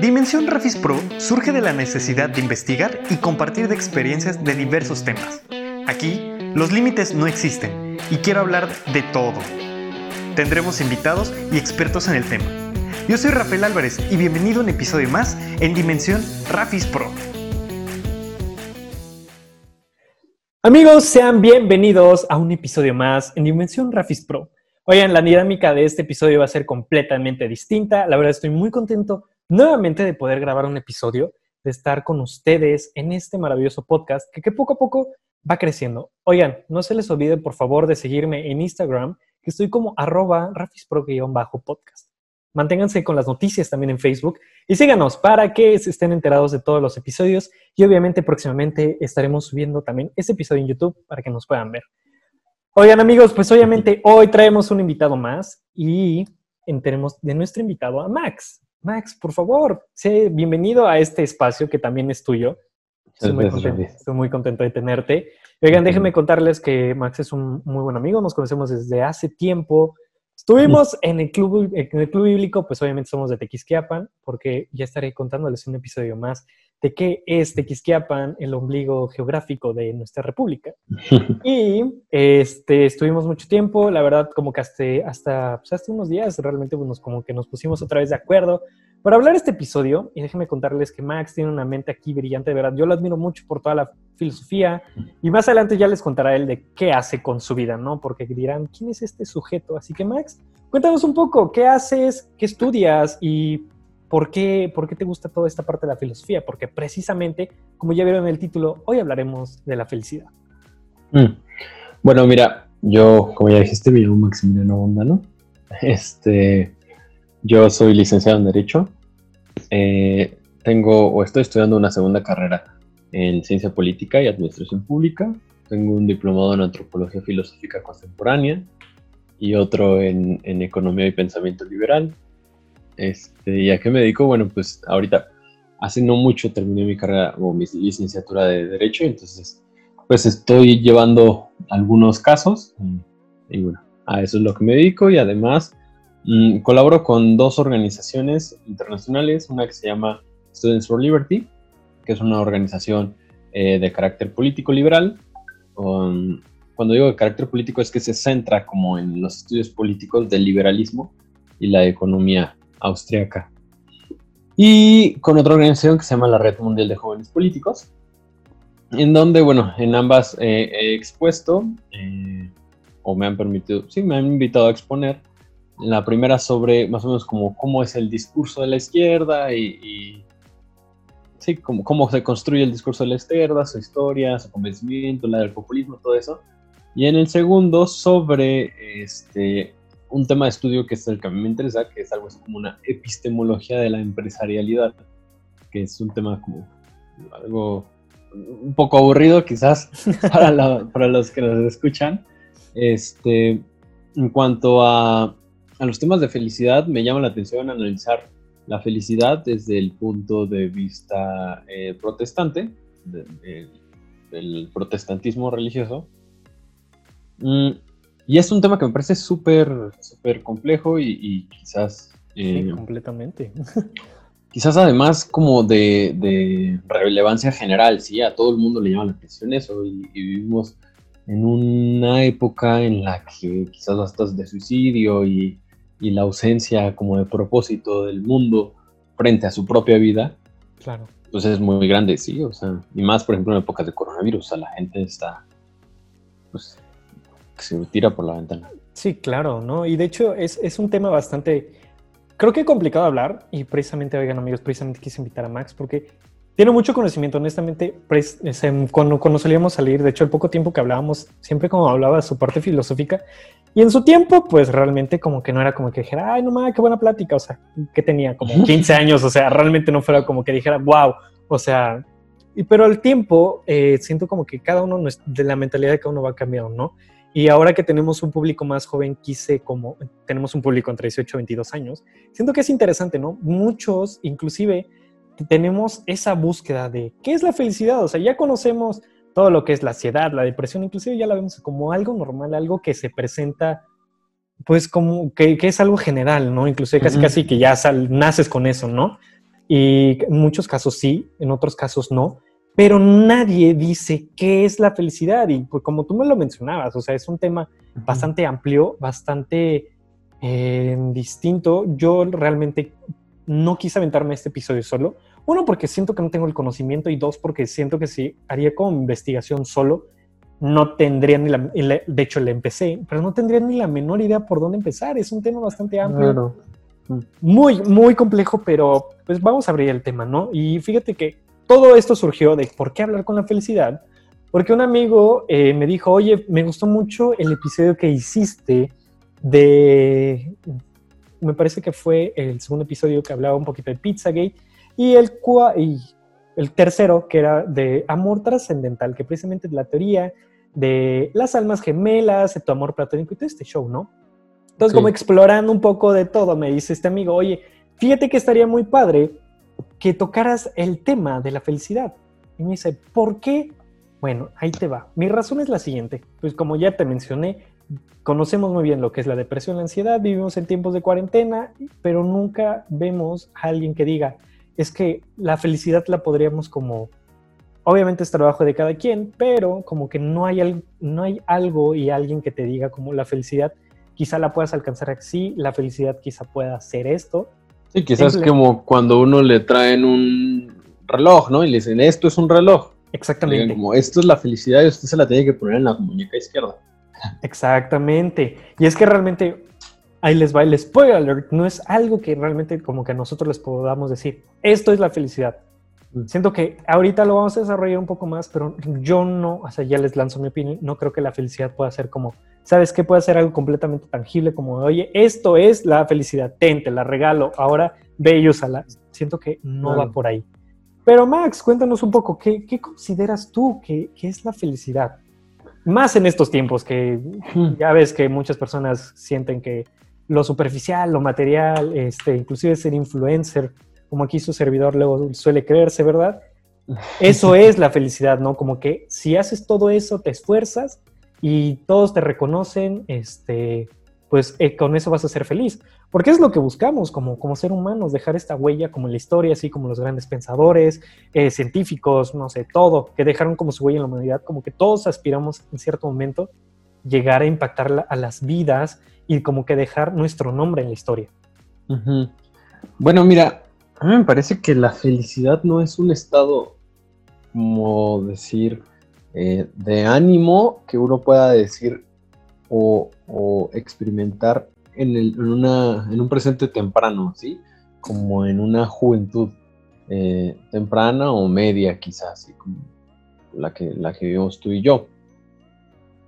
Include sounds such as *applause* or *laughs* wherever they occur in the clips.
Dimensión Rafis Pro surge de la necesidad de investigar y compartir de experiencias de diversos temas. Aquí, los límites no existen y quiero hablar de todo. Tendremos invitados y expertos en el tema. Yo soy Rafael Álvarez y bienvenido a un episodio más en Dimensión Rafis Pro. Amigos, sean bienvenidos a un episodio más en Dimensión Rafis Pro. Oigan, la dinámica de este episodio va a ser completamente distinta. La verdad estoy muy contento nuevamente de poder grabar un episodio, de estar con ustedes en este maravilloso podcast que, poco a poco va creciendo. Oigan, no se les olvide por favor de seguirme en Instagram, que estoy como arroba rafispro-podcast. Manténganse con las noticias también en Facebook y síganos para que se estén enterados de todos los episodios y obviamente próximamente estaremos subiendo también este episodio en YouTube para que nos puedan ver. Oigan amigos, pues obviamente hoy traemos un invitado más y enteremos de nuestro invitado a Max. Max, por favor, sé bienvenido a este espacio que también es tuyo. Estoy muy, contento, estoy muy contento de tenerte. Oigan, déjenme contarles que Max es un muy buen amigo, nos conocemos desde hace tiempo. Estuvimos *laughs* en el club, en el club bíblico, pues obviamente somos de Tequisquiapan, porque ya estaré contándoles un episodio más de qué es Tequisquiapan, el ombligo geográfico de nuestra república. *laughs* y este, estuvimos mucho tiempo, la verdad, como que hasta, hasta, pues, hasta unos días realmente pues, como que nos pusimos otra vez de acuerdo para hablar este episodio. Y déjenme contarles que Max tiene una mente aquí brillante, de verdad. Yo lo admiro mucho por toda la filosofía y más adelante ya les contará él de qué hace con su vida, ¿no? Porque dirán, ¿quién es este sujeto? Así que Max, cuéntanos un poco, ¿qué haces? ¿Qué estudias? ¿Y ¿Por qué, ¿Por qué te gusta toda esta parte de la filosofía? Porque precisamente, como ya vieron en el título, hoy hablaremos de la felicidad. Mm. Bueno, mira, yo, como ya dijiste, me llamo Maximiliano Bondano. *laughs* Este, yo soy licenciado en Derecho. Eh, tengo o estoy estudiando una segunda carrera en Ciencia Política y Administración Pública. Tengo un diplomado en Antropología Filosófica Contemporánea y otro en, en Economía y Pensamiento Liberal. Este, ¿Y a me dedico? Bueno, pues ahorita, hace no mucho terminé mi carrera o mi licenciatura de Derecho, entonces, pues estoy llevando algunos casos y, bueno, a eso es lo que me dedico y además mm, colaboro con dos organizaciones internacionales, una que se llama Students for Liberty, que es una organización eh, de carácter político liberal. cuando digo de carácter político es que se centra como en los estudios políticos del liberalismo y la economía austriaca. Y con otra organización que se llama la Red Mundial de Jóvenes Políticos, en donde, bueno, en ambas eh, he expuesto, eh, o me han permitido, sí, me han invitado a exponer, la primera sobre más o menos como cómo es el discurso de la izquierda y, sí, cómo, cómo se construye el discurso de la izquierda, su historia, su convencimiento, la del populismo, todo eso. Y en el segundo sobre este, un tema de estudio que es el que a mí me interesa, que es algo como una epistemología de la empresarialidad, que es un tema como algo un poco aburrido quizás *laughs* para, para los que nos escuchan. Este, en cuanto a, a, los temas de felicidad, me llama la atención analizar la felicidad desde el punto de vista eh, protestante, del protestantismo religioso. Mm, y es un tema que me parece súper, súper complejo y, quizás... Eh, completamente. *laughs* quizás además como de, relevancia general, ¿sí? A todo el mundo le llama la atención eso y, vivimos en una época en la que quizás las tasas de suicidio y, y, la ausencia como de propósito del mundo frente a su propia vida, claro. pues es muy grande, sí, o sea, y más por ejemplo en épocas de coronavirus, o sea, la gente está, pues se tira por la ventana. Sí, claro, ¿no? Y de hecho es, es un tema bastante, creo que complicado de hablar y precisamente, oigan amigos, precisamente quise invitar a Max porque tiene mucho conocimiento, honestamente, cuando, cuando solíamos salir, de hecho el poco tiempo que hablábamos, siempre como hablaba de su parte filosófica y en su tiempo, pues realmente como que no era como que dijera, ay, no mames, qué buena plática, o sea, que tenía como *laughs* 15 años, o sea, realmente no fuera como que dijera, wow, o sea, y, pero al tiempo eh, siento como que cada uno de la mentalidad de cada uno va cambiando, ¿no? Y ahora que tenemos un público más joven, quise como, tenemos un público entre 18 y 22 años, siento que es interesante, ¿no? Muchos, inclusive, tenemos esa búsqueda de qué es la felicidad, o sea, ya conocemos todo lo que es la ansiedad, la depresión, inclusive ya la vemos como algo normal, algo que se presenta, pues como que, que es algo general, ¿no? Inclusive casi casi que ya naces con eso, ¿no? y en muchos casos sí, en otros casos no, pero nadie dice qué es la felicidad y pues como tú me lo mencionabas, o sea, es un tema bastante amplio, bastante eh, distinto. Yo realmente no quise aventarme este episodio solo. Uno, porque siento que no tengo el conocimiento y dos, porque siento que si haría como investigación solo, no tendría ni la, de hecho le empecé, pero no tendría ni la menor idea por dónde empezar. Es un tema bastante amplio. Muy, muy complejo, pero pues vamos a abrir el tema, ¿no? Y fíjate que todo esto surgió de por qué hablar con la felicidad, porque un amigo eh, me dijo, oye, me gustó mucho el episodio que hiciste de, me parece que fue el segundo episodio que hablaba un poquito de Pizzagate, y el, y el tercero, que era de amor trascendental, que precisamente es la teoría de las almas gemelas, de tu amor platónico y todo este show, ¿no? Entonces, como explorando un poco de todo, me dice este amigo, oye, fíjate que estaría muy padre que tocaras el tema de la felicidad. Y me dice, ¿por qué? Bueno, ahí te va. Mi razón es la siguiente. Pues como ya te mencioné, conocemos muy bien lo que es la depresión, la ansiedad, vivimos en tiempos de cuarentena, pero nunca vemos a alguien que diga, es que la felicidad la podríamos como, obviamente es trabajo de cada quien, pero como que no hay, no hay algo y alguien que te diga como la felicidad quizá la puedas alcanzar así, la felicidad quizá pueda ser esto. Sí, quizás es como cuando uno le traen un reloj, ¿no? Y le dicen, esto es un reloj. Exactamente. como, esto es la felicidad y usted se la tiene que poner en la muñeca izquierda. Exactamente. Y es que realmente, ahí les va el spoiler alert, no es algo que realmente como que nosotros les podamos decir, esto es la felicidad. Mm. Siento que ahorita lo vamos a desarrollar un poco más, pero yo no, o sea, ya les lanzo mi opinión, no creo que la felicidad pueda ser como ¿Sabes qué? Puede ser algo completamente tangible como, oye, esto es la felicidad, ten, te la regalo, ahora ve y úsala. Siento que no va por ahí. Pero Max, cuéntanos un poco, ¿qué, consideras tú que, es la felicidad? Más en estos tiempos que hmm. ya ves que muchas personas sienten que lo superficial, lo material, este, inclusive ser influencer, como aquí su servidor luego suele creerse, ¿verdad? *laughs* Eso es la felicidad, ¿no? Como que si haces todo eso, te esfuerzas, y todos te reconocen, este, pues eh, con eso vas a ser feliz. Porque es lo que buscamos como, como ser humanos, dejar esta huella como en la historia, así como los grandes pensadores, eh, científicos, no sé, todo, que dejaron como su huella en la humanidad, como que todos aspiramos en cierto momento llegar a impactar a las vidas y como que dejar nuestro nombre en la historia. Bueno, mira, a mí me parece que la felicidad no es un estado, como decir, eh, de ánimo que uno pueda decir o, experimentar en, un presente temprano, ¿sí? Como en una juventud eh, temprana o media quizás, la que, la que vivimos tú y yo.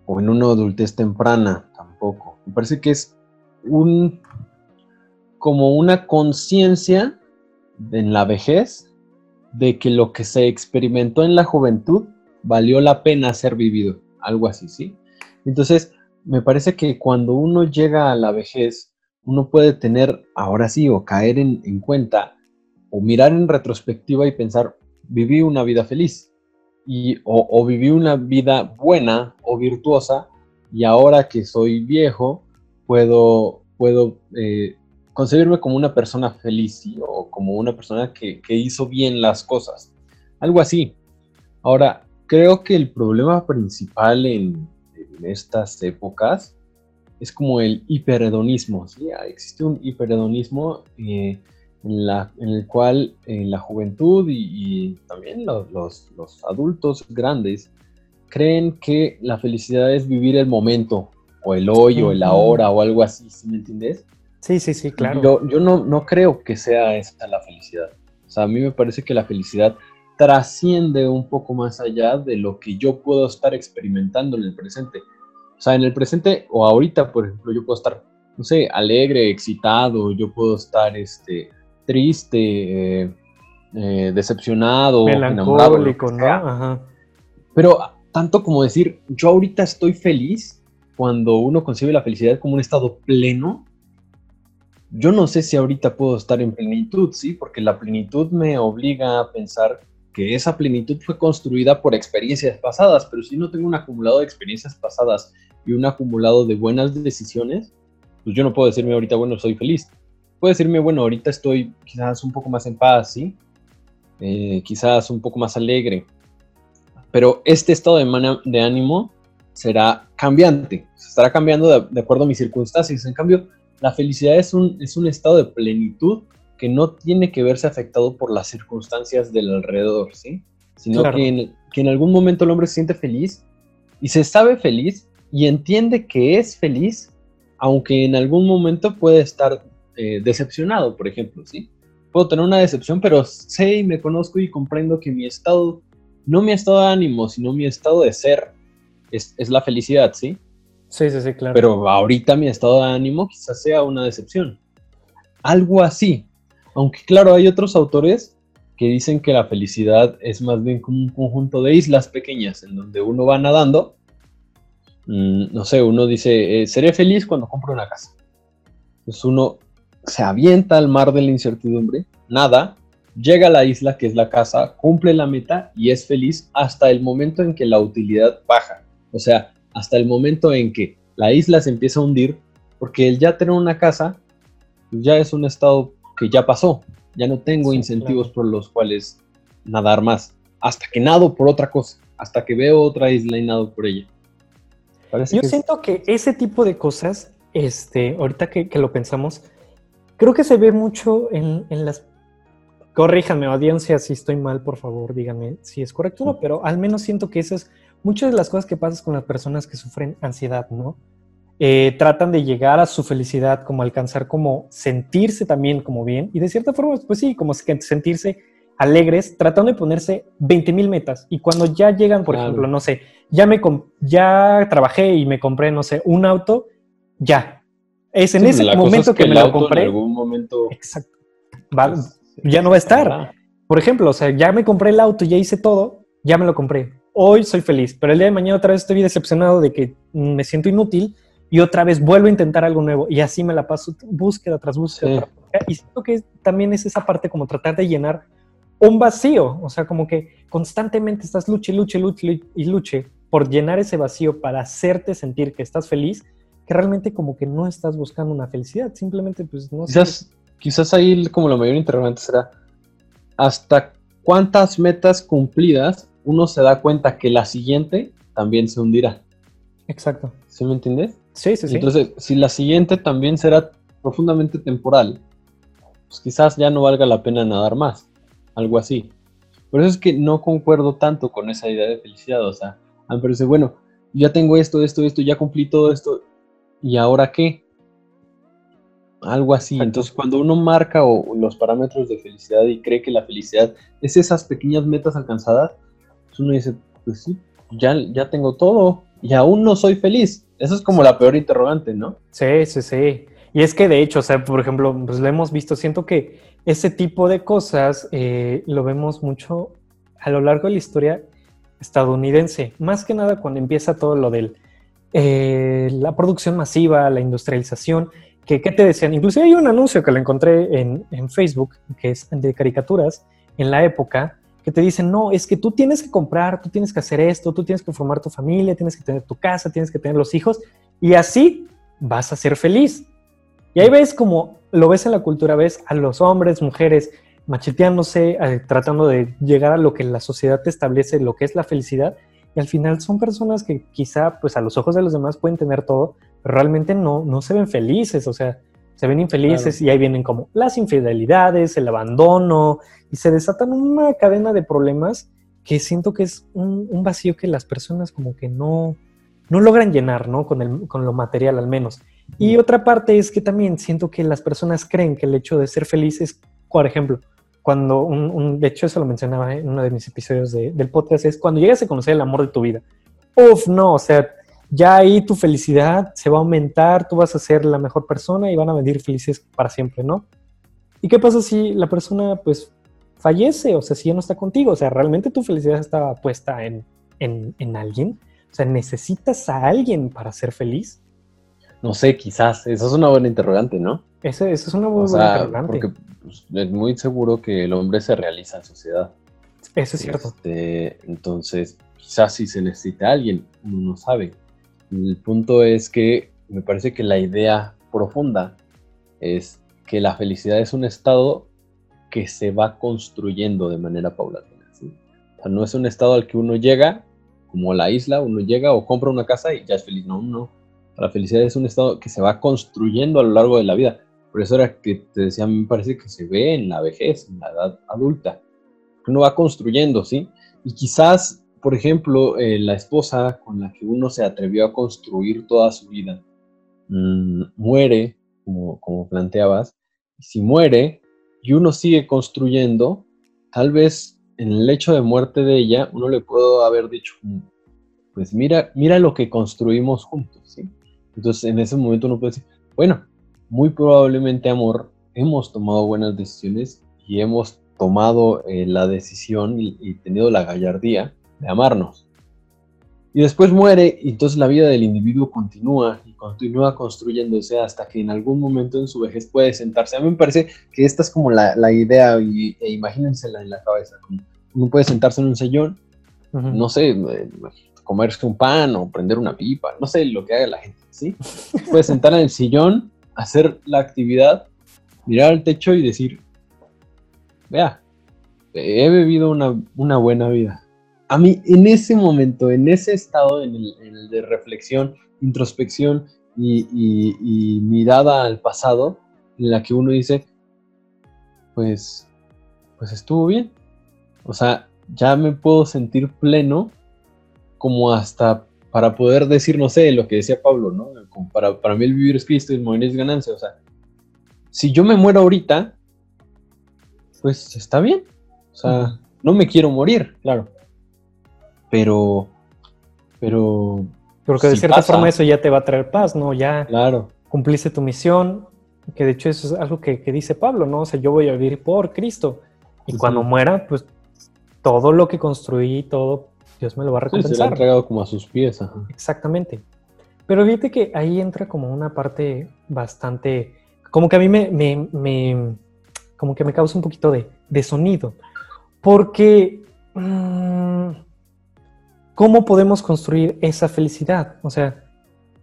O en una adultez temprana tampoco. Me parece que es un como una conciencia en la vejez de que lo que se experimentó en la juventud valió la pena ser vivido, algo así, ¿sí? Entonces, me parece que cuando uno llega a la vejez, uno puede tener, ahora sí, o caer en, cuenta, o mirar en retrospectiva y pensar, viví una vida feliz, y, o, viví una vida buena o virtuosa, y ahora que soy viejo, puedo, puedo eh, concebirme como una persona feliz o como una persona que, que hizo bien las cosas. Algo así. Ahora, creo que el problema principal en, estas épocas es como el hiperhedonismo. ¿sí? Ah, existe un hiperhedonismo eh, en, el cual en la juventud y, también los, adultos grandes creen que la felicidad es vivir el momento o el hoy o el ahora o algo así, ¿sí me entiendes? Sí, sí, sí, claro. Yo, yo no, no creo que sea esa la felicidad. O sea, a mí me parece que la felicidad trasciende un poco más allá de lo que yo puedo estar experimentando en el presente. O sea, en el presente o ahorita, por ejemplo, yo puedo estar, no sé, alegre, excitado, yo puedo estar este, triste, eh, eh, decepcionado, melancólico, ¿no? Pero tanto como decir, yo ahorita estoy feliz, cuando uno concibe la felicidad como un estado pleno, yo no sé si ahorita puedo estar en plenitud, ¿sí? Porque la plenitud me obliga a pensar que esa plenitud fue construida por experiencias pasadas, pero si no tengo un acumulado de experiencias pasadas y un acumulado de buenas decisiones, pues yo no puedo decirme ahorita, bueno, soy feliz. puedo decirme, bueno, ahorita estoy quizás un poco más en paz, ¿sí? Eh, quizás un poco más alegre, pero este estado de, de ánimo será cambiante, estará cambiando de, acuerdo a mis circunstancias. En cambio, la felicidad es un, es un estado de plenitud que no tiene que verse afectado por las circunstancias del alrededor, ¿sí? Sino que, en, que en algún momento el hombre se siente feliz y se sabe feliz y entiende que es feliz, aunque en algún momento puede estar eh, decepcionado, por ejemplo, ¿sí? Puedo tener una decepción, pero sé y me conozco y comprendo que mi estado, no mi estado de ánimo, sino mi estado de ser, es, es la felicidad, ¿sí? Sí, sí, sí, claro. Pero ahorita mi estado de ánimo quizás sea una decepción. Algo así. Aunque claro, hay otros autores que dicen que la felicidad es más bien como un conjunto de islas pequeñas en donde uno va nadando. Mm, no sé, uno dice, eh, seré feliz cuando compro una casa. Entonces uno se avienta al mar de la incertidumbre, nada, llega a la isla que es la casa, cumple la meta y es feliz hasta el momento en que la utilidad baja. O sea, hasta el momento en que la isla se empieza a hundir, porque el ya tener una casa pues ya es un estado que ya pasó, ya no tengo incentivos por los cuales nadar más, hasta que nado por otra cosa, hasta que veo otra isla y nado por ella. Yo siento que ese tipo de cosas, este, ahorita que, lo pensamos, creo que se ve mucho en, las corríjanme, audiencia, si estoy mal, por favor, díganme si es correcto o no, pero al menos siento que esas muchas de las cosas que pasan con las personas que sufren ansiedad, ¿no? Eh, tratan de llegar a su felicidad, como alcanzar, como sentirse también como bien, y de cierta forma, pues sí, como sentirse alegres, tratando de ponerse 20 mil metas. Y cuando ya llegan, por ejemplo, no sé, ya, me ya trabajé y me compré, no sé, un auto, ya. Es en ese momento que, me lo compré. En algún momento. Exacto. Pues, ya no va a estar. Por ejemplo, o sea, ya me compré el auto, ya hice todo, ya me lo compré hoy soy feliz, pero el día de mañana otra vez estoy decepcionado de que me siento inútil y otra vez vuelvo a intentar algo nuevo y así me la paso búsqueda tras búsqueda. Y siento que también es esa parte como tratar de llenar un vacío, o sea, como que constantemente estás luche, luche, luche y luche por llenar ese vacío para hacerte sentir que estás feliz, que realmente como que no estás buscando una felicidad, simplemente pues no quizás, Quizás ahí como la mayor interrogante será, ¿hasta cuántas metas cumplidas uno se da cuenta que la siguiente también se hundirá. Exacto. ¿Sí me entiendes? Sí, sí, sí. Entonces, si la siguiente también será profundamente temporal, pues quizás ya no valga la pena nadar más. Algo así. Por eso es que no concuerdo tanto con esa idea de felicidad. O sea, a mí me parece, bueno, ya tengo esto, esto, esto, ya cumplí todo esto. ¿Y ahora qué? Algo así. Entonces, cuando uno marca los parámetros de felicidad y cree que la felicidad es esas pequeñas metas alcanzadas, uno dice, pues sí, ya, ya tengo todo y aún no soy feliz. Eso es como la peor interrogante, ¿no? Sí, sí, sí. Y es que de hecho, o sea, por ejemplo, pues lo hemos visto, siento que ese tipo de cosas eh, lo vemos mucho a lo largo de la historia estadounidense, más que nada cuando empieza todo lo de eh, la producción masiva, la industrialización, que, ¿qué te decían? Inclusive hay un anuncio que lo encontré en, en Facebook, que es de caricaturas, en la época, que te dicen, no, es que tú tienes que comprar, tú tienes que hacer esto, tú tienes que formar tu familia, tienes que tener tu casa, tienes que tener los hijos, y así vas a ser feliz. Y ahí ves como lo ves en la cultura, ves a los hombres, mujeres macheteándose, eh, tratando de llegar a lo que la sociedad te establece, lo que es la felicidad, y al final son personas que quizá, pues a los ojos de los demás pueden tener todo, pero realmente no, no se ven felices, o sea, se ven infelices y ahí vienen como las infidelidades, el abandono, y se desatan una cadena de problemas que siento que es un, vacío que las personas como que no, no logran llenar, ¿no? Con, el, con lo material al menos. Y otra parte es que también siento que las personas creen que el hecho de ser felices, por ejemplo, cuando un, de hecho eso lo mencionaba en uno de mis episodios del podcast, es cuando llegas a conocer el amor de tu vida. Uf, no, o sea, ya ahí tu felicidad se va a aumentar, tú vas a ser la mejor persona y van a venir felices para siempre, ¿no? ¿Y qué pasa si la persona pues fallece? O sea, si ya no está contigo, o sea, realmente tu felicidad estaba puesta en, en, alguien. O sea, ¿necesitas a alguien para ser feliz? No sé, quizás. Eso es una buena interrogante, ¿no? Eso, es una muy buena interrogante. Porque pues, es muy seguro que el hombre se realiza en sociedad. Eso es cierto. Este, entonces, quizás si se necesita a alguien, uno no sabe. El punto es que me parece que la idea profunda es que la felicidad es un estado que se va construyendo de manera paulatina. O sea, no es un estado al que uno llega, como la isla, uno llega o compra una casa y ya es feliz. No, no. La felicidad es un estado que se va construyendo a lo largo de la vida. Por eso era que te decía, me parece que se ve en la vejez, en la edad adulta. Uno va construyendo, ¿sí? Y quizás, por ejemplo, eh, la esposa con la que uno se atrevió a construir toda su vida mm, muere, como, como planteabas, y si muere y uno sigue construyendo, tal vez en el hecho de muerte de ella, uno le puedo haber dicho, pues mira, mira lo que construimos juntos, ¿sí? Entonces en ese momento uno puede decir, bueno, muy probablemente, amor, hemos tomado buenas decisiones y hemos tomado eh, la decisión y, tenido la gallardía de amarnos. Y después muere y entonces la vida del individuo continúa y continúa construyéndose hasta que en algún momento en su vejez puede sentarse. A mí me parece que esta es como la, la idea y, e imagínensela en la cabeza. Como uno puede sentarse en un sillón, no sé, eh, comerse un pan o prender una pipa, no sé lo que haga la gente, ¿sí? Puede sentar en el sillón hacer la actividad, mirar al techo y decir, vea, he vivido una, buena vida. A mí, en ese momento, en ese estado, en el, de reflexión, introspección y, mirada al pasado, en la que uno dice, pues, pues estuvo bien. O sea, ya me puedo sentir pleno como hasta para poder decir, no sé, lo que decía Pablo, ¿no? para, para mí el vivir es Cristo y el morir es ganancia. O sea, si yo me muero ahorita, pues está bien. O sea, no me quiero morir, claro. Pero, pero... Porque de cierta forma eso ya te va a traer paz, ¿no? Ya claro. cumpliste tu misión, que de hecho eso es algo que, dice Pablo, ¿no? O sea, yo voy a vivir por Cristo. Y cuando muera, pues todo lo que construí, todo, Dios me lo va a recompensar. se lo ha entregado como a sus pies. Exactamente. Pero fíjate que ahí entra como una parte bastante, como que a mí me, me, como que me causa un poquito de, sonido. Porque, mm, ¿cómo podemos construir esa felicidad? O sea,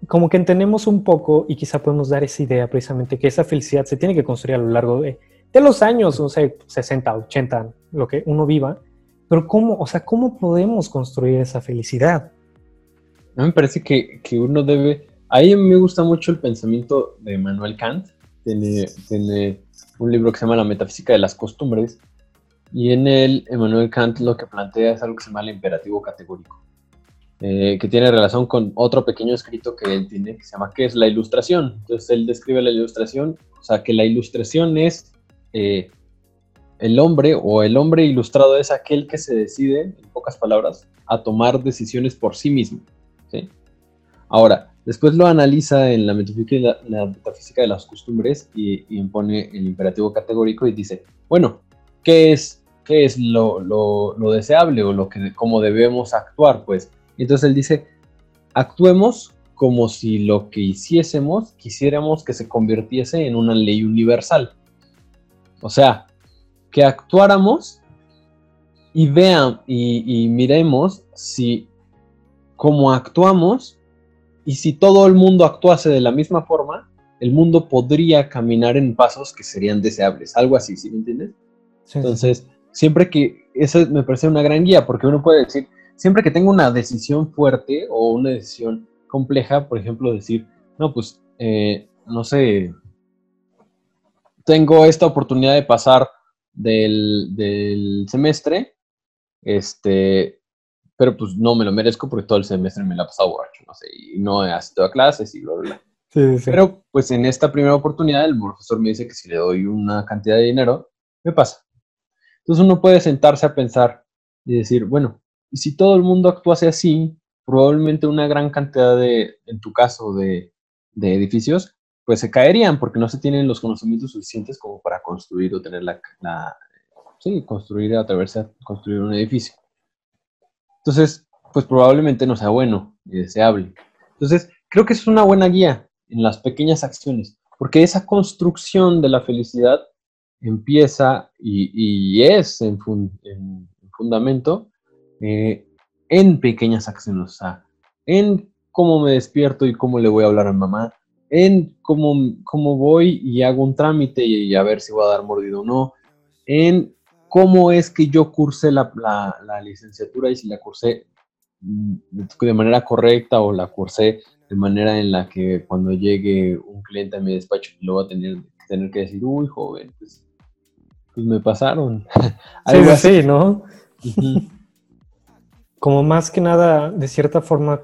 como que entendemos un poco y quizá podemos dar esa idea precisamente que esa felicidad se tiene que construir a lo largo de, de los años, no sé, 60, 80, lo que uno viva. Pero ¿cómo, o sea, cómo podemos construir esa felicidad? A mí me parece que, que uno debe... A mí me gusta mucho el pensamiento de Manuel Kant. Tiene, tiene un libro que se llama La metafísica de las costumbres. Y en él, Emmanuel Kant lo que plantea es algo que se llama el imperativo categórico, eh, que tiene relación con otro pequeño escrito que él tiene, que se llama ¿qué es la ilustración? Entonces él describe la ilustración, o sea, que la ilustración es eh, el hombre o el hombre ilustrado es aquel que se decide, en pocas palabras, a tomar decisiones por sí mismo. Ahora, después lo analiza en la metafísica, la, metafísica de las costumbres y, impone el imperativo categórico y dice, bueno, ¿qué es, qué es lo, deseable o lo que, cómo debemos actuar? Pues, entonces él dice, actuemos como si lo que hiciésemos quisiéramos que se convirtiese en una ley universal. O sea, que actuáramos y vean y miremos si cómo actuamos y si todo el mundo actuase de la misma forma, el mundo podría caminar en pasos que serían deseables, algo así, ¿sí me entiendes? Entonces, siempre que, eso me parece una gran guía, porque uno puede decir, siempre que tengo una decisión fuerte o una decisión compleja, por ejemplo, decir, no, pues, eh, no sé, tengo esta oportunidad de pasar del, del semestre, este, pero pues no me lo merezco porque todo el semestre me la he pasado borracho, no sé, y no he asistido a clases y bla, bla, bla. Sí, sí. Pero pues en esta primera oportunidad el profesor me dice que si le doy una cantidad de dinero, me pasa. Entonces uno puede sentarse a pensar y decir, bueno, y si todo el mundo actuase así, probablemente una gran cantidad de, en tu caso, de, de edificios, pues se caerían porque no se tienen los conocimientos suficientes como para construir o tener la, la sí, construir, atreverse a construir un edificio. Entonces, pues probablemente no sea bueno y deseable. Entonces, creo que es una buena guía en las pequeñas acciones, porque esa construcción de la felicidad empieza y, es en, fundamento eh, en pequeñas acciones, o sea, en cómo me despierto y cómo le voy a hablar a mamá, en cómo, cómo voy y hago un trámite y, a ver si voy a dar mordido o no, en cómo es que yo cursé la, la, licenciatura y si la cursé mm, de manera correcta o la cursé de manera en la que cuando llegue un cliente a mi despacho lo va a tener, tener que decir, uy, joven, pues, pues me pasaron. *laughs* Sí, sí, ¿no? Como más que nada, de cierta forma,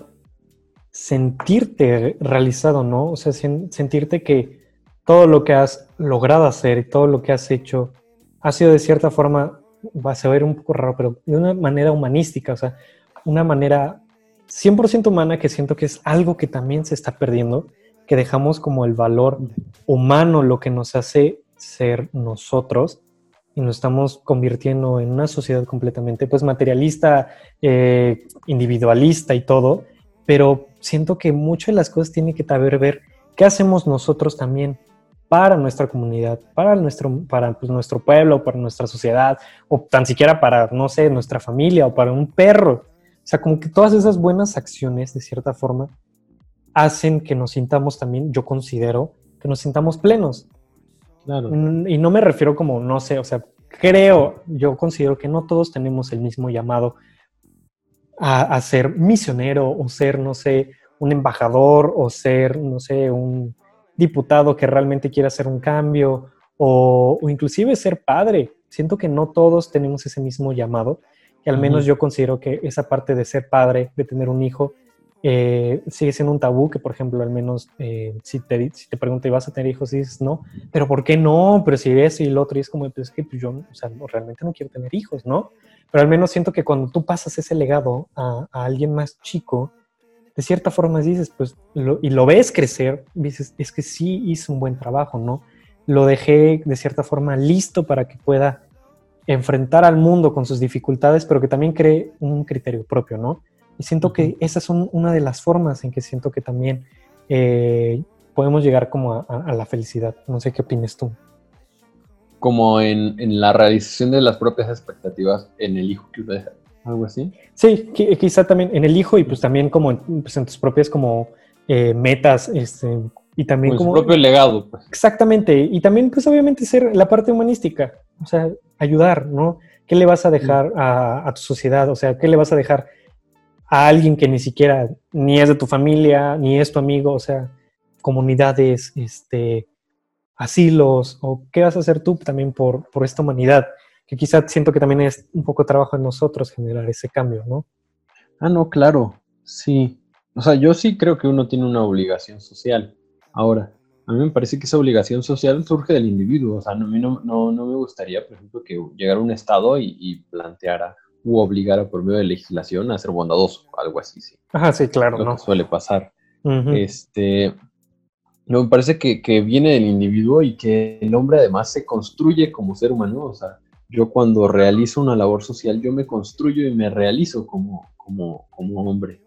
sentirte realizado, ¿no? O sea, sentirte que todo lo que has logrado hacer y todo lo que has hecho ha sido de cierta forma, va a ver un poco raro, pero de una manera humanística, o sea, una manera 100% humana que siento que es algo que también se está perdiendo, que dejamos como el valor humano, lo que nos hace ser nosotros, y nos estamos convirtiendo en una sociedad completamente pues materialista, eh, individualista y todo, pero siento que muchas de las cosas tienen que saber ver qué hacemos nosotros también para nuestra comunidad, para nuestro, para pues, nuestro pueblo, para nuestra sociedad, o tan siquiera para, no sé, nuestra familia o para un perro. O sea, como que todas esas buenas acciones, de cierta forma, hacen que nos sintamos también, yo considero, que nos sintamos plenos. Claro. Y no me refiero como, no sé, o sea, creo, yo considero que no todos tenemos el mismo llamado a, ser misionero o ser, no sé, un embajador o ser, no sé, un diputado que realmente quiera hacer un cambio o, inclusive ser padre. Siento que no todos tenemos ese mismo llamado y al menos yo considero que esa parte de ser padre, de tener un hijo, eh, sigue siendo un tabú que, por ejemplo, al menos eh, si, te, si te ¿y vas a tener hijos? Dices, no, pero ¿por qué no? Pero si eso y el otro, y es como, pues que pues, yo, o sea, realmente no quiero tener hijos, ¿no? pero al menos siento que cuando tú pasas ese legado a, alguien más chico, de cierta forma dices, pues, y lo ves crecer, dices, es que sí hice un buen trabajo, ¿no? Lo dejé de cierta forma listo para que pueda enfrentar al mundo con sus dificultades, pero que también cree un criterio propio, ¿no? Y siento que esas son una de las formas en que siento que también eh, podemos llegar como a, la felicidad. No sé qué opinas tú como en, la realización de las propias expectativas en el hijo que uno deja. Algo así. Sí, quizá también en el hijo y pues también como en, pues, tus propias como eh, metas este, y también como... Su propio legado. Pues. Exactamente. Y también pues obviamente ser la parte humanística, o sea, ayudar, ¿no? ¿Qué le vas a dejar a, a tu sociedad? O sea, ¿qué le vas a dejar a alguien que ni siquiera ni es de tu familia, ni es tu amigo? O sea, comunidades, este, asilos o qué vas a hacer tú también por, por esta humanidad, que quizás siento que también es un poco trabajo en nosotros generar ese cambio, ¿no? Ah, no, claro, sí. O sea, yo sí creo que uno tiene una obligación social. Ahora, a mí me parece que esa obligación social surge del individuo. O sea, a mí no, no, no me gustaría, por ejemplo, que llegara un Estado y, planteara u obligara por medio de legislación a ser bondadoso, algo así, sí. Ajá, sí, claro, Lo ¿no? Que suele pasar. Este, no, me parece que, viene del individuo y que el hombre además se construye como ser humano. O sea, yo cuando realizo una labor social, yo me construyo y me realizo como, como, como hombre.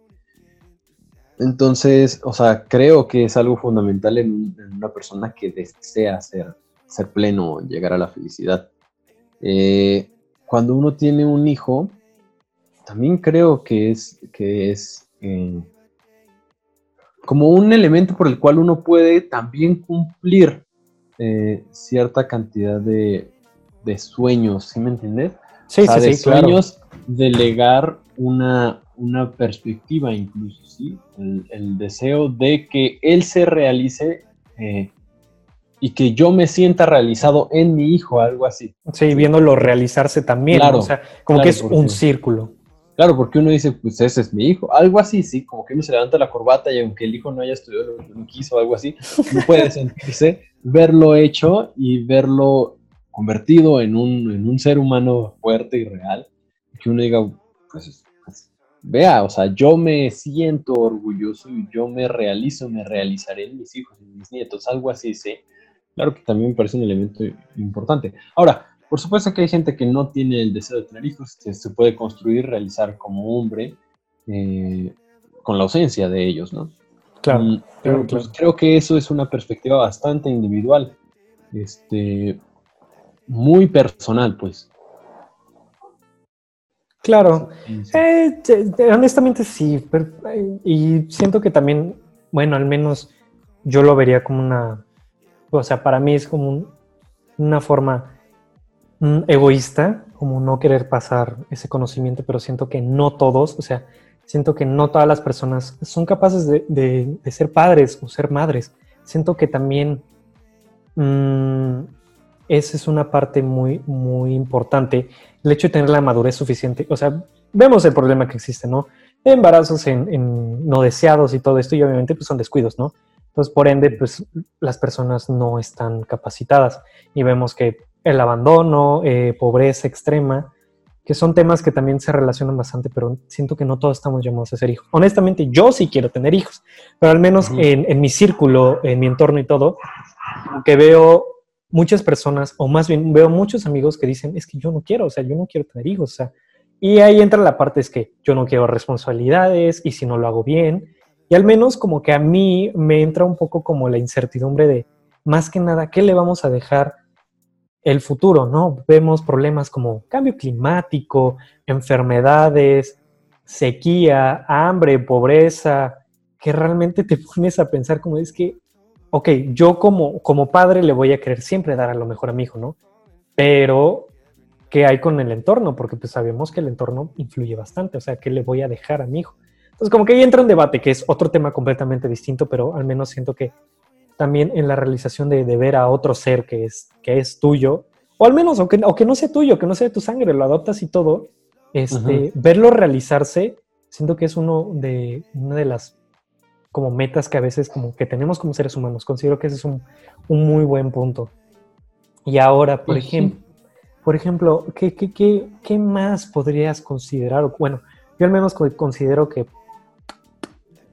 Entonces, o sea, creo que es algo fundamental en, una persona que desea ser, ser pleno, llegar a la felicidad. Eh, cuando uno tiene un hijo, también creo que es, que es eh, como un elemento por el cual uno puede también cumplir eh, cierta cantidad de, sueños, ¿sí me entiendes? Sí, sí, de sueños, delegar una, una perspectiva incluso, ¿sí? El, deseo de que él se realice eh, y que yo me sienta realizado en mi hijo, algo así. Sí, viéndolo realizarse también, o sea, como que es un círculo. Claro, porque uno dice, pues ese es mi hijo. Algo así, sí, como que uno se levanta la corbata y aunque el hijo no haya estudiado lo que uno quiso o algo así, no puede sentirse, verlo hecho y verlo convertido en un, en un ser humano fuerte y real. Que uno diga, pues, pues, vea, o sea, yo me siento orgulloso y yo me realizo, me realizaré en mis hijos y mis nietos, algo así, sí. Claro que también me parece un elemento importante. Ahora, por supuesto que hay gente que no tiene el deseo de tener hijos, que se puede construir, realizar como hombre eh, con la ausencia de ellos, ¿no? Claro, mm, pero pues, creo que eso es una perspectiva bastante individual, este, muy personal, pues. Claro, eh, honestamente sí, y siento que también, bueno, al menos yo lo vería como una, o sea, para mí es como una forma mm, egoísta, como no querer pasar ese conocimiento, pero siento que no todos, o sea, siento que no todas las personas son capaces de, ser padres o ser madres. Siento que también mm, esa es una parte muy, muy importante, el hecho de tener la madurez suficiente, o sea, vemos el problema que existe, ¿no? Embarazos en, no deseados y todo esto, y obviamente pues son descuidos, ¿no? Entonces, por ende, pues las personas no están capacitadas y vemos que el abandono, eh, pobreza extrema, que son temas que también se relacionan bastante, pero siento que no todos estamos llamados a ser hijos. Honestamente, yo sí quiero tener hijos, pero al menos en, en, mi círculo, en mi entorno y todo, que veo muchas personas, o más bien veo muchos amigos que dicen, es que yo no quiero, o sea, yo no quiero tener hijos, o sea, y ahí entra la parte es que yo no quiero responsabilidades y si no lo hago bien. Y al menos como que a mí me entra un poco como la incertidumbre de, más que nada, ¿qué le vamos a dejar el futuro? ¿No? Vemos problemas como cambio climático, enfermedades, sequía, hambre, pobreza, que realmente te *laughs* pones a pensar como es que, ok, yo como, como padre le voy a querer siempre dar a lo mejor a mi hijo, ¿no? Pero qué hay con el entorno, porque pues sabemos que el entorno influye bastante, o sea, ¿qué le voy a dejar a mi hijo? Entonces, como que ahí entra un debate, que es otro tema completamente distinto, pero al menos siento que también en la realización de, ver a otro ser que es, que es tuyo, o al menos, o que, no sea tuyo, que no sea de tu sangre, lo adoptas y todo, este, verlo realizarse, siento que es uno de, una de las como metas que a veces como que tenemos como seres humanos. Considero que ese es un, un muy buen punto. Y ahora, por ejemplo, por ejemplo, ¿qué, qué, qué, qué más podrías considerar? Bueno, yo al menos considero que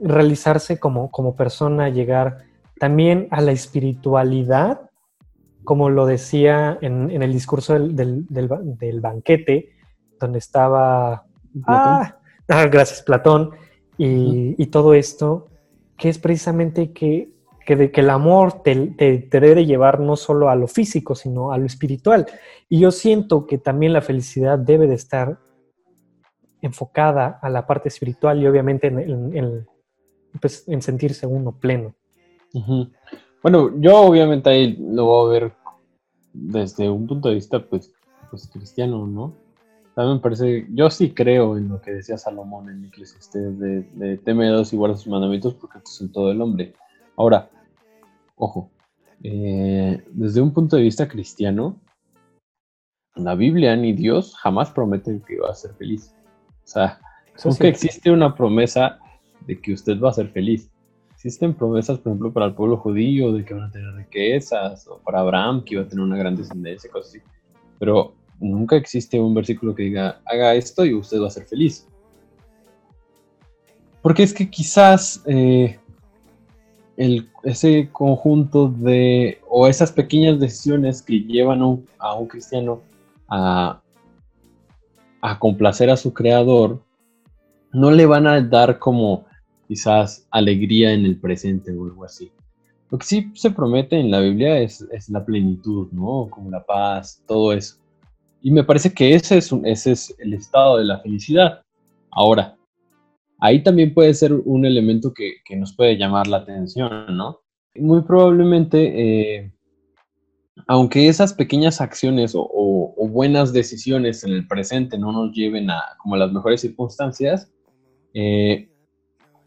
realizarse como, como persona, llegar también a la espiritualidad, como lo decía en, en el discurso del, del, del, banquete, donde estaba... Ah, ah, gracias, Platón, y, y, todo esto, que es precisamente que que, de, que el amor te, te, debe llevar no solo a lo físico, sino a lo espiritual. Y yo siento que también la felicidad debe de estar enfocada a la parte espiritual y obviamente en, pues, en sentirse uno pleno. Bueno, yo obviamente ahí lo voy a ver desde un punto de vista pues, pues cristiano, ¿no? También me parece, yo sí creo en lo que decía Salomón en Eclesiastes de, de teme a Dios y guarda sus mandamientos porque esto es en todo el hombre. Ahora, ojo, eh, desde un punto de vista cristiano, la Biblia ni Dios jamás prometen que va a ser feliz. O sea, nunca existe una promesa de que usted va a ser feliz. Existen promesas, por ejemplo, para el pueblo judío de que van a tener riquezas, o para Abraham que iba a tener una gran descendencia, cosas así. Pero nunca existe un versículo que diga, haga esto y usted va a ser feliz. Porque es que quizás eh, ese conjunto de, o esas pequeñas decisiones que llevan a un cristiano a, a complacer a su creador, no le van a dar como quizás alegría en el presente o algo así. Lo que sí se promete en la Biblia es, es la plenitud, ¿no? Como la paz, todo eso. Y me parece que ese es, un, ese es el estado de la felicidad. Ahora, ahí también puede ser un elemento que, nos puede llamar la atención, ¿no? Muy probablemente, eh, aunque esas pequeñas acciones o, buenas decisiones en el presente no nos lleven a como las mejores circunstancias, eh,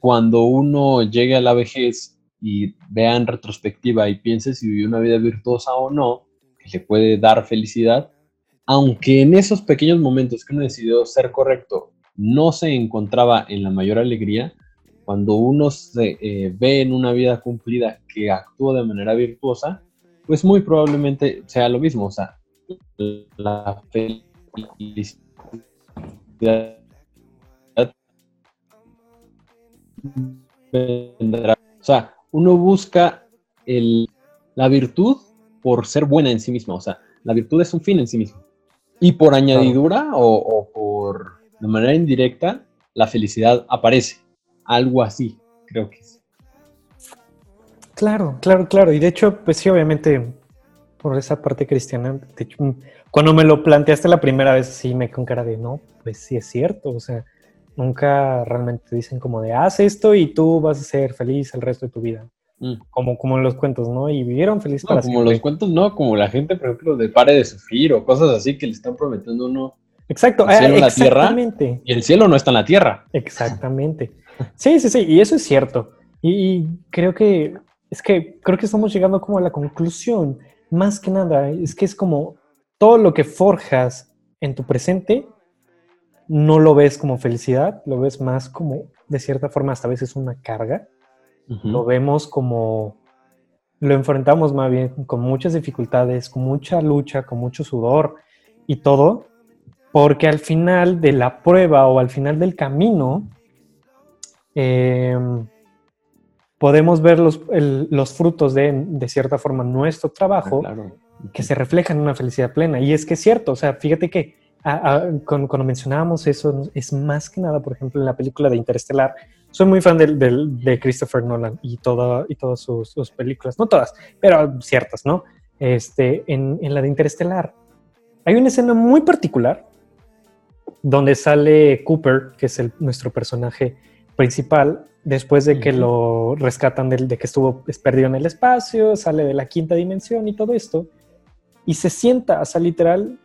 cuando uno llegue a la vejez y vea en retrospectiva y piense si vivió una vida virtuosa o no, que le puede dar felicidad, aunque en esos pequeños momentos que uno decidió ser correcto no se encontraba en la mayor alegría, cuando uno se eh, ve en una vida cumplida que actúa de manera virtuosa, pues muy probablemente sea lo mismo, o sea, la felicidad vendrá. O sea, uno busca el, la virtud por ser buena en sí misma, o sea, la virtud es un fin en sí mismo. Y por añadidura o por de manera indirecta, la felicidad aparece. Algo así, creo que es. Claro, claro, claro. Y de hecho, pues sí, obviamente, por esa parte cristiana, cuando me lo planteaste la primera vez, sí me con cara de, no, pues sí es cierto. O sea, nunca realmente dicen como de, haz esto y tú vas a ser feliz el resto de tu vida. mm. como, como en los cuentos, ¿no? Y vivieron felices no, como los cuentos, no, como la gente, por ejemplo, de Pare de Sufrir o cosas así que le están prometiendo uno. Exacto, el cielo en la tierra y el cielo no está en la tierra. Exactamente. Sí, sí, sí, y eso es cierto. Y, creo que es que creo que estamos llegando como a la conclusión, más que nada, es que es como todo lo que forjas en tu presente no lo ves como felicidad, lo ves más como, de cierta forma, hasta a veces una carga. Lo vemos como, lo enfrentamos más bien con muchas dificultades, con mucha lucha, con mucho sudor y todo, porque al final de la prueba o al final del camino, em, podemos ver los, los frutos de, de, cierta forma, nuestro trabajo ah, que se reflejan en una felicidad plena. Y es que es cierto, o sea, fíjate que cuando, mencionábamos eso, es más que nada, por ejemplo, en la película de Interestelar. Soy muy fan de, de Christopher Nolan y, toda, y todas sus, películas, no todas, pero ciertas, ¿no? Este, en, en la de Interestelar hay una escena muy particular donde sale Cooper, que es el, nuestro personaje principal, después de que lo rescatan de, de, que estuvo perdido en el espacio, sale de la quinta dimensión y todo esto, y se sienta, o sea, literal,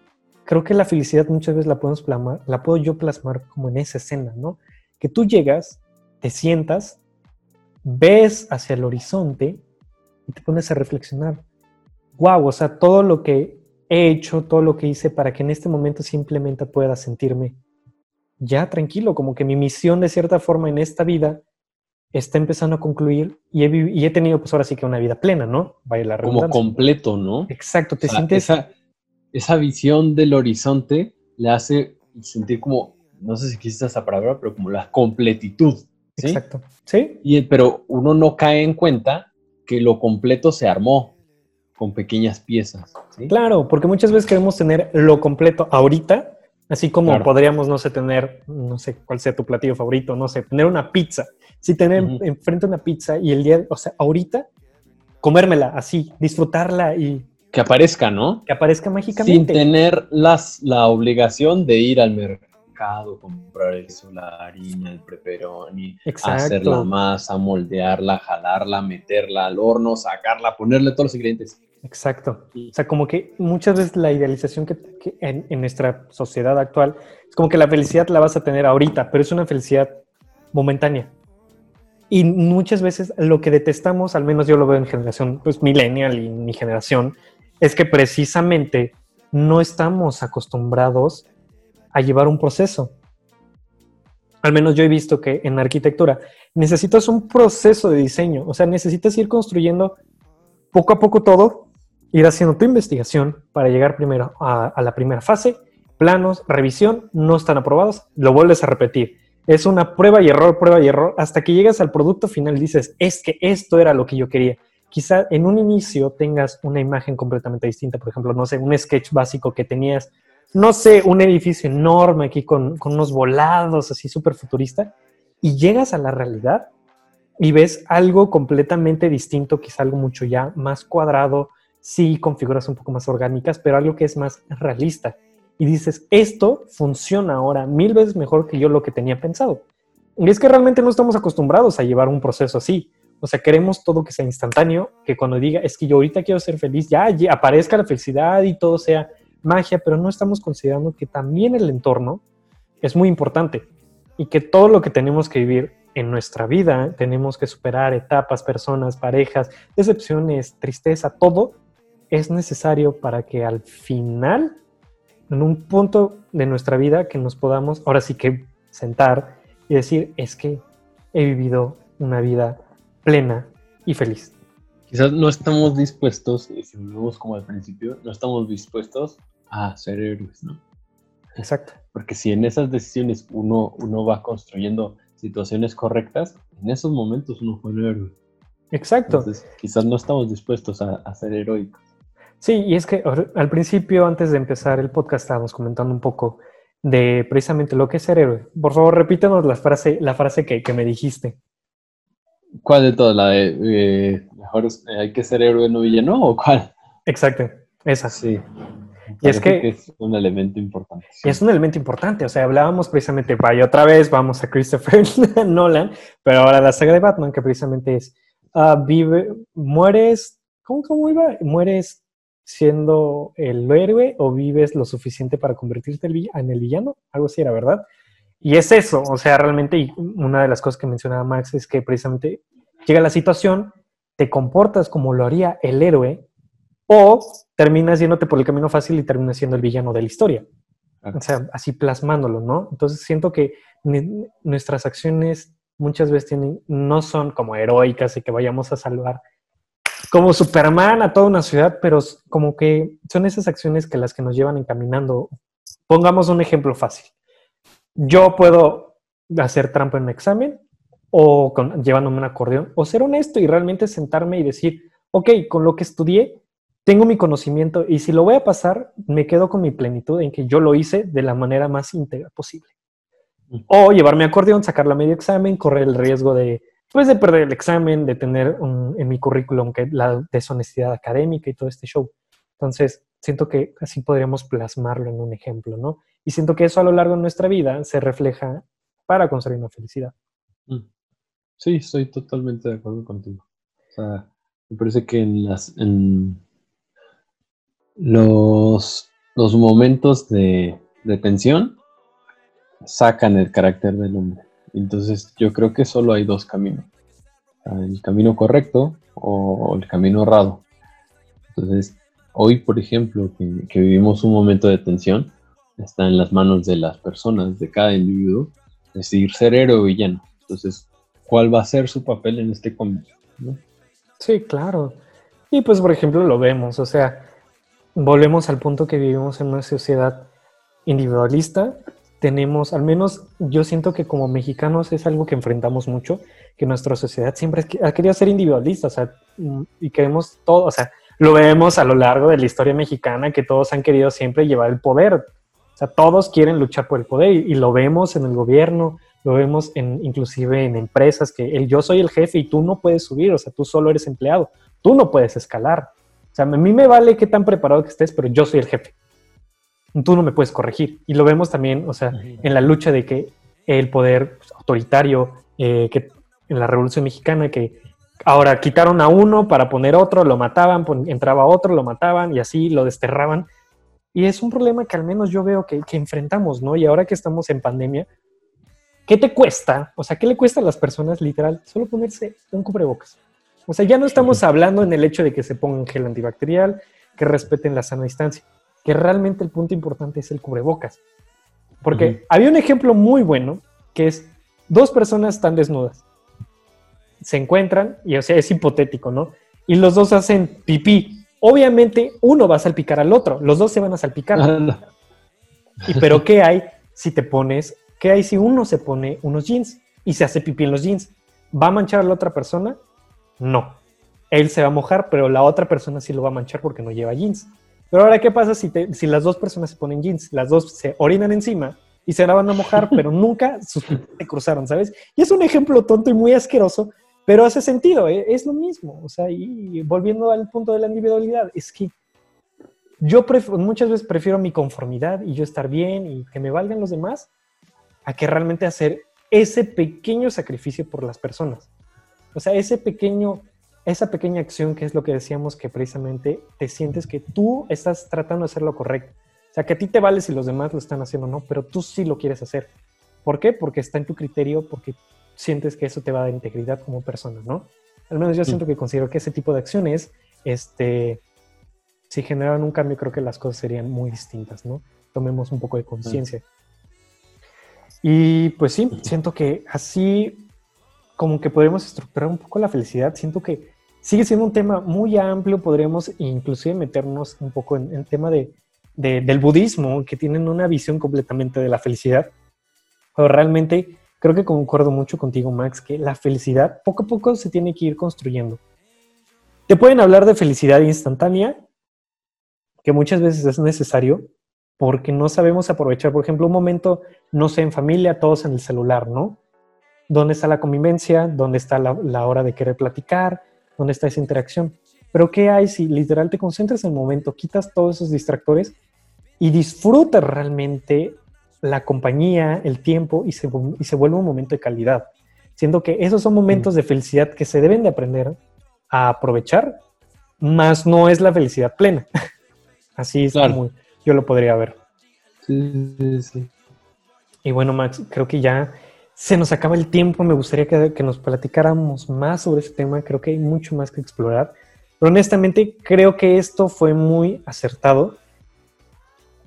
creo que la felicidad muchas veces la podemos plasmar, la puedo yo plasmar como en esa escena, ¿no? Que tú llegas, te sientas, ves hacia el horizonte y te pones a reflexionar. Wow, o sea, todo lo que he hecho, todo lo que hice para que en este momento simplemente pueda sentirme ya tranquilo, como que mi misión de cierta forma en esta vida está empezando a concluir y he, tenido pues ahora sí que una vida plena, ¿no? Vaya la Como completo, ¿no? Exacto, te sientes esa visión del horizonte le hace sentir como, no sé si quisiste esa palabra, pero como la completitud. Exacto. Sí. Y, pero uno no cae en cuenta que lo completo se armó con pequeñas piezas. Claro, porque muchas veces queremos tener lo completo ahorita, así como podríamos, no sé, tener, no sé cuál sea tu platillo favorito, no sé, tener una pizza. Si tener enfrente una pizza y el día, o sea, ahorita, comérmela así, disfrutarla y que aparezca, ¿no? Que aparezca mágicamente. Sin tener las, la obligación de ir al mercado, comprar eso, la harina, el preperoni, hacer la masa, moldearla, jalarla, meterla al horno, sacarla, ponerle todos los ingredientes. Exacto. O sea, como que muchas veces la idealización que, en, en, nuestra sociedad actual es como que la felicidad la vas a tener ahorita, pero es una felicidad momentánea. Y muchas veces lo que detestamos, al menos yo lo veo en generación pues, millennial y mi generación, es que precisamente no estamos acostumbrados a llevar un proceso. Al menos yo he visto que en arquitectura necesitas un proceso de diseño, o sea, necesitas ir construyendo poco a poco todo, ir haciendo tu investigación para llegar primero a, la primera fase, planos, revisión, no están aprobados, lo vuelves a repetir. Es una prueba y error, prueba y error, hasta que llegas al producto final y dices, es que esto era lo que yo quería quizá en un inicio tengas una imagen completamente distinta, por ejemplo, no sé, un sketch básico que tenías, no sé, un edificio enorme aquí con, unos volados así súper futurista, y llegas a la realidad y ves algo completamente distinto, quizá algo mucho ya más cuadrado, sí configuras un poco más orgánicas, pero algo que es más realista. Y dices, esto funciona ahora mil veces mejor que yo lo que tenía pensado. Y es que realmente no estamos acostumbrados a llevar un proceso así. O sea, queremos todo que sea instantáneo, que cuando diga, es que yo ahorita quiero ser feliz, ya, aparezca la felicidad y todo sea magia, pero no estamos considerando que también el entorno es muy importante y que todo lo que tenemos que vivir en nuestra vida, tenemos que superar etapas, personas, parejas, decepciones, tristeza, todo es necesario para que al final, en un punto de nuestra vida, que nos podamos ahora sí que sentar y decir, es que he vivido una vida plena y feliz. Quizás no estamos dispuestos, y si vemos como al principio, no estamos dispuestos a ser héroes, ¿no? Exacto. Porque si en esas decisiones uno, uno va construyendo situaciones correctas, en esos momentos uno fue un héroe. Exacto. Entonces, quizás no estamos dispuestos a, a, ser heroicos. Sí, y es que al principio, antes de empezar el podcast, estábamos comentando un poco de precisamente lo que es ser héroe. Por favor, repítanos la frase, la frase que, que me dijiste. ¿Cuál de todas? ¿La de eh, mejor eh, hay que ser héroe no villano o cuál? Exacto, esa. Sí. Y es que, es un elemento importante. Es un elemento importante. O sea, hablábamos precisamente, vaya otra vez, vamos a Christopher *laughs* Nolan, pero ahora la saga de Batman, que precisamente es ah, vive, mueres, ¿cómo, ¿cómo iba? ¿Mueres siendo el héroe o vives lo suficiente para convertirte en el villano? Algo así era, ¿verdad? Y es eso, o sea, realmente y una de las cosas que mencionaba Max es que precisamente llega la situación, te comportas como lo haría el héroe o terminas yéndote por el camino fácil y terminas siendo el villano de la historia. O sea, así plasmándolo, ¿no? Entonces siento que nuestras acciones muchas veces tienen, no son como heroicas y que vayamos a salvar como Superman a toda una ciudad, pero como que son esas acciones que las que nos llevan encaminando. Pongamos un ejemplo fácil. Yo puedo hacer trampa en un examen o con, llevándome un acordeón, o ser honesto y realmente sentarme y decir, ok, con lo que estudié, tengo mi conocimiento y si lo voy a pasar, me quedo con mi plenitud en que yo lo hice de la manera más íntegra posible. O llevarme acordeón, sacar la medio examen, correr el riesgo de, pues, de perder el examen, de tener en mi currículum que la deshonestidad académica y todo este show. Entonces, siento que así podríamos plasmarlo en un ejemplo, ¿no? Y siento que eso a lo largo de nuestra vida se refleja para conseguir una felicidad. Mm. Sí, estoy totalmente de acuerdo contigo. O sea, me parece que en las en los, los momentos de, de tensión sacan el carácter del hombre. Entonces yo creo que solo hay dos caminos. El camino correcto o el camino errado. Entonces, hoy, por ejemplo, que, vivimos un momento de tensión, está en las manos de las personas, de cada individuo, decidir ser héroe o villano. Entonces, ¿cuál va a ser su papel en este cómic? Sí, claro. Y pues, por ejemplo, lo vemos, o sea, volvemos al punto que vivimos en una sociedad individualista tenemos, al menos yo siento que como mexicanos es algo que enfrentamos mucho, que nuestra sociedad siempre ha querido ser individualista, o sea, mm, y queremos todo, o sea, lo vemos a lo largo de la historia mexicana que todos han querido siempre llevar el poder, sea, todos quieren luchar por el poder y, lo vemos en el gobierno, lo vemos en, inclusive en empresas que el yo soy el jefe y tú no puedes subir, o sea, tú solo eres empleado, tú no puedes escalar. O sea, a mí me vale qué tan preparado que estés, pero yo soy el jefe tú no me puedes corregir. Y lo vemos también, o sea, en la lucha de que el poder pues, autoritario, eh, que en la Revolución Mexicana, que ahora quitaron a uno para poner otro, lo mataban, entraba otro, lo mataban y así lo desterraban. Y es un problema que al menos yo veo que, que enfrentamos, ¿no? Y ahora que estamos en pandemia, ¿qué te cuesta? O sea, ¿qué le cuesta a las personas literal solo ponerse un cubrebocas? O sea, ya no estamos hablando en el hecho de que se pongan gel antibacterial, que respeten la sana distancia que realmente el punto importante es el cubrebocas. Porque había un ejemplo muy bueno que es dos personas están desnudas, se encuentran, y o sea, es hipotético, ¿no? Y los dos hacen pipí. Obviamente uno va a salpicar al otro, los dos se van a salpicar. Ah, y pero *laughs* ¿qué hay si te pones, qué hay si uno se pone unos jeans y se hace pipí en los jeans? ¿Va a manchar a la otra persona? No. Él se va a mojar, pero la otra persona sí lo va a manchar porque no lleva jeans. Pero ahora, ¿qué pasa si, si las dos personas se ponen jeans? Las dos se orinan encima y se la van a mojar, *laughs* pero nunca se cruzaron, ¿sabes? Y es un ejemplo tonto y muy asqueroso, pero hace sentido, ¿eh? es lo mismo. O sea, y volviendo al punto de la individualidad, es que yo muchas veces prefiero mi conformidad y yo estar bien y que me valgan los demás a que realmente hacer ese pequeño sacrificio por las personas. O sea, ese pequeño esa pequeña acción que es lo que decíamos que precisamente te sientes que tú estás tratando de hacer lo correcto. O sea, que a ti te vale si los demás lo están haciendo o no, pero tú sí lo quieres hacer. ¿Por qué? Porque está en tu criterio, porque sientes que eso te va a dar integridad como persona, ¿no? Al menos yo siento que considero que ese tipo de acciones, este, si generaran un cambio, creo que las cosas serían muy distintas, ¿no? Tomemos un poco de conciencia. Y pues sí, siento que así como que podemos estructurar un poco la felicidad. Siento que sigue siendo un tema muy amplio, podríamos inclusive meternos un poco en el tema de, del budismo, que tienen una visión completamente de la felicidad. Pero realmente creo que concuerdo mucho contigo, Max, que la felicidad poco a poco se tiene que ir construyendo. Te pueden hablar de felicidad instantánea, que muchas veces es necesario, porque no sabemos aprovechar, por ejemplo, un momento, no sé, en familia, todos en el celular, ¿no? ¿Dónde está la convivencia? ¿Dónde está la, hora de querer platicar? ¿Dónde está esa interacción? Pero ¿qué hay si literal te concentras en el momento, quitas todos esos distractores y disfrutas realmente la compañía, el tiempo y se, y se vuelve un momento de calidad? Siento que esos son momentos de felicidad que se deben de aprender a aprovechar, más no es la felicidad plena. *laughs* Así es como yo lo podría ver. Sí, sí, sí. Y bueno, Max, creo que ya se nos acaba el tiempo. Me gustaría que, que, nos platicáramos más sobre este tema. Creo que hay mucho más que explorar. Pero honestamente, creo que esto fue muy acertado.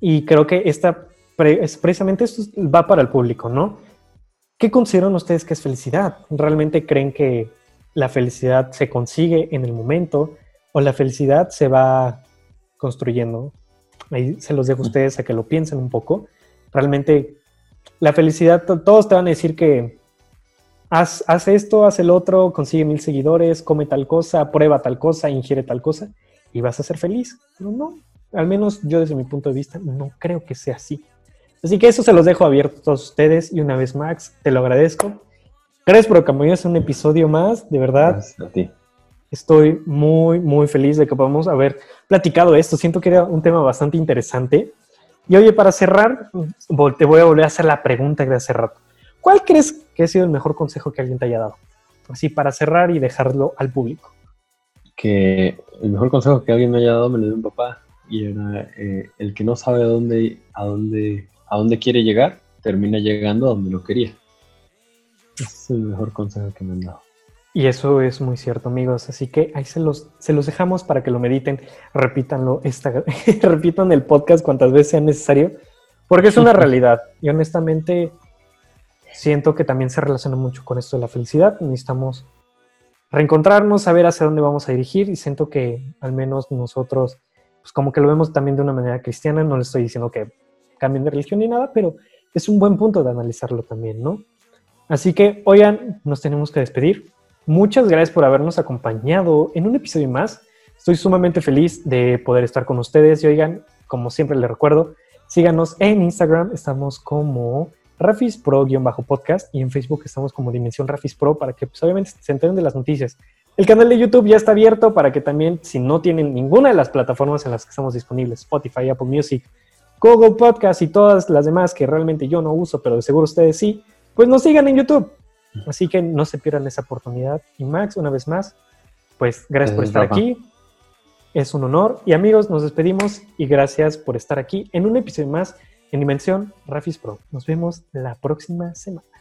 Y creo que esta, precisamente esto va para el público, ¿no? ¿Qué consideran ustedes que es felicidad? ¿Realmente creen que la felicidad se consigue en el momento o la felicidad se va construyendo? Ahí se los dejo a ustedes a que lo piensen un poco. Realmente la felicidad, todos te van a decir que haz, haz, esto, haz el otro, consigue mil seguidores, come tal cosa, prueba tal cosa, ingiere tal cosa y vas a ser feliz. Pero no, al menos yo desde mi punto de vista no creo que sea así. Así que eso se los dejo abierto a ustedes y una vez Max, te lo agradezco. Gracias por acompañarnos en un episodio más, de verdad. Gracias a ti. Estoy muy, muy feliz de que podamos haber platicado esto. Siento que era un tema bastante interesante. Y oye, para cerrar, te voy a volver a hacer la pregunta de hace rato. ¿Cuál crees que ha sido el mejor consejo que alguien te haya dado? Así para cerrar y dejarlo al público. Que el mejor consejo que alguien me haya dado me lo dio un papá y era eh, el que no sabe a dónde, a dónde a dónde quiere llegar, termina llegando a donde lo quería. Ese es el mejor consejo que me han dado. Y eso es muy cierto, amigos. Así que ahí se los, se los dejamos para que lo mediten, repítanlo, esta, *laughs* repitan el podcast cuantas veces sea necesario, porque es una *laughs* realidad. Y honestamente, siento que también se relaciona mucho con esto de la felicidad. Necesitamos reencontrarnos, saber hacia dónde vamos a dirigir, y siento que al menos nosotros, pues como que lo vemos también de una manera cristiana. No le estoy diciendo que cambien de religión ni nada, pero es un buen punto de analizarlo también, ¿no? Así que, oigan, nos tenemos que despedir. Muchas gracias por habernos acompañado en un episodio más. Estoy sumamente feliz de poder estar con ustedes y oigan, como siempre les recuerdo, síganos en Instagram, estamos como Rafis Pro-podcast y en Facebook estamos como Dimensión Rafis Pro para que pues, obviamente se enteren de las noticias. El canal de YouTube ya está abierto para que también, si no tienen ninguna de las plataformas en las que estamos disponibles, Spotify, Apple Music, Google Podcast y todas las demás que realmente yo no uso, pero de seguro ustedes sí, pues nos sigan en YouTube. Así que no se pierdan esa oportunidad. Y Max, una vez más, pues gracias por estar aquí. Es un honor. Y amigos, nos despedimos y gracias por estar aquí en un episodio más en Dimensión Rafis Pro. Nos vemos la próxima semana.